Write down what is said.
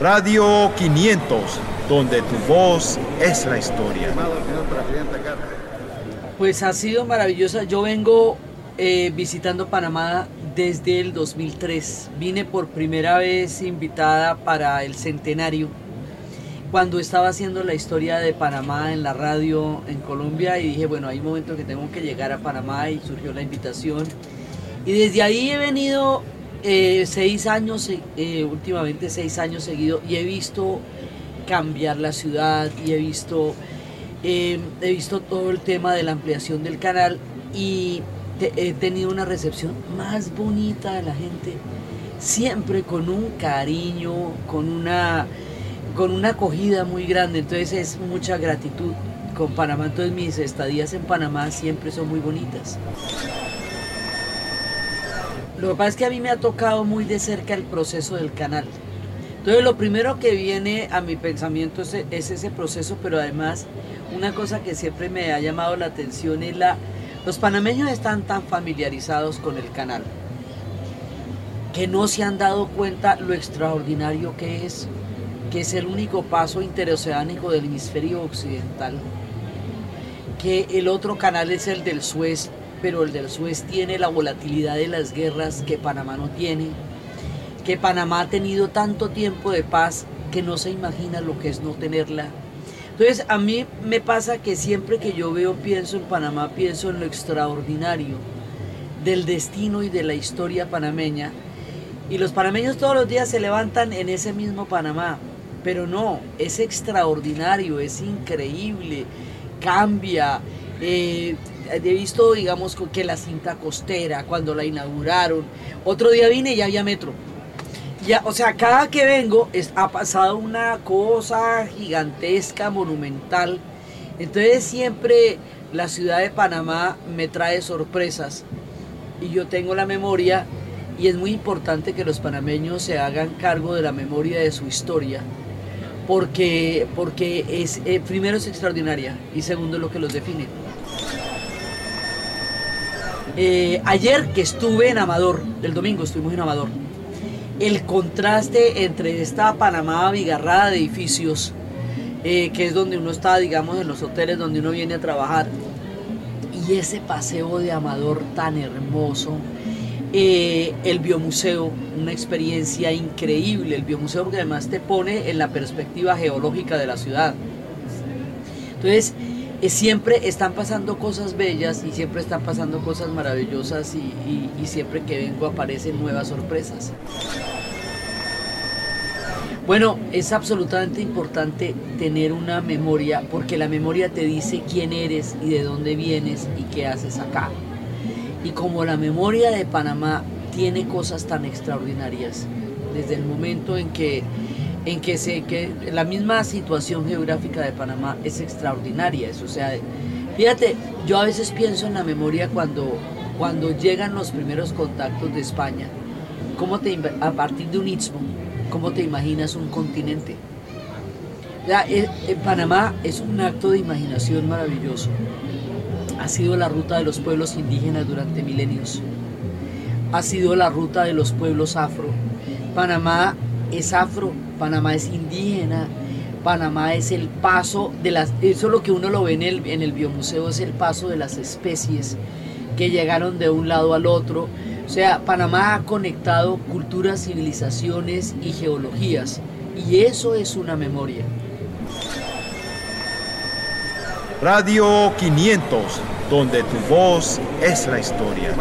Radio 500, donde tu voz es la historia. Pues ha sido maravillosa. Yo vengo eh, visitando Panamá desde el 2003. Vine por primera vez invitada para el centenario, cuando estaba haciendo la historia de Panamá en la radio en Colombia y dije, bueno, hay un momento que tengo que llegar a Panamá y surgió la invitación. Y desde ahí he venido eh, seis años, eh, últimamente seis años seguidos, y he visto cambiar la ciudad y he visto, eh, he visto todo el tema de la ampliación del canal y he tenido una recepción más bonita de la gente, siempre con un cariño, con una, con una acogida muy grande, entonces es mucha gratitud con Panamá, entonces mis estadías en Panamá siempre son muy bonitas. Lo que pasa es que a mí me ha tocado muy de cerca el proceso del canal. Entonces lo primero que viene a mi pensamiento es, ese proceso, pero además una cosa que siempre me ha llamado la atención es la... Los panameños están tan familiarizados con el canal que no se han dado cuenta lo extraordinario que es, que es el único paso interoceánico del hemisferio occidental, que el otro canal es el del Suez, pero el del Suez tiene la volatilidad de las guerras que Panamá no tiene, que Panamá ha tenido tanto tiempo de paz que no se imagina lo que es no tenerla. Entonces a mí me pasa que siempre que yo veo, pienso en Panamá, pienso en lo extraordinario del destino y de la historia panameña. Y los panameños todos los días se levantan en ese mismo Panamá. Pero no, es extraordinario, es increíble, cambia. Eh, he visto, digamos, que la cinta costera, cuando la inauguraron. Otro día vine y ya había metro. Ya, o sea, cada que vengo ha pasado una cosa gigantesca, monumental. Entonces siempre la ciudad de Panamá me trae sorpresas y yo tengo la memoria y es muy importante que los panameños se hagan cargo de la memoria de su historia porque, porque es, eh, primero es extraordinaria y segundo es lo que los define. Eh, ayer que estuve en Amador, el domingo estuvimos en Amador, el contraste entre esta Panamá abigarrada de edificios, eh, que es donde uno está, digamos, en los hoteles donde uno viene a trabajar, y ese paseo de Amador tan hermoso, eh, el biomuseo, una experiencia increíble, el biomuseo porque además te pone en la perspectiva geológica de la ciudad. Entonces, siempre están pasando cosas bellas y siempre están pasando cosas maravillosas y, siempre que vengo aparecen nuevas sorpresas. Bueno, es absolutamente importante tener una memoria porque la memoria te dice quién eres y de dónde vienes y qué haces acá. Y como la memoria de Panamá tiene cosas tan extraordinarias, desde el momento en que en que, se, que la misma situación geográfica de Panamá es extraordinaria. Eso, o sea, fíjate, yo a veces pienso en la memoria cuando, cuando llegan los primeros contactos de España, ¿cómo te, a partir de un istmo, ¿cómo te imaginas un continente? Eh, en Panamá es un acto de imaginación maravilloso. Ha sido la ruta de los pueblos indígenas durante milenios. Ha sido la ruta de los pueblos afro. Panamá es afro, Panamá es indígena, Panamá es el paso de las, eso es lo que uno lo ve en el, en el biomuseo, es el paso de las especies que llegaron de un lado al otro. O sea, Panamá ha conectado culturas, civilizaciones y geologías, y eso es una memoria. Radio 500, donde tu voz es la historia.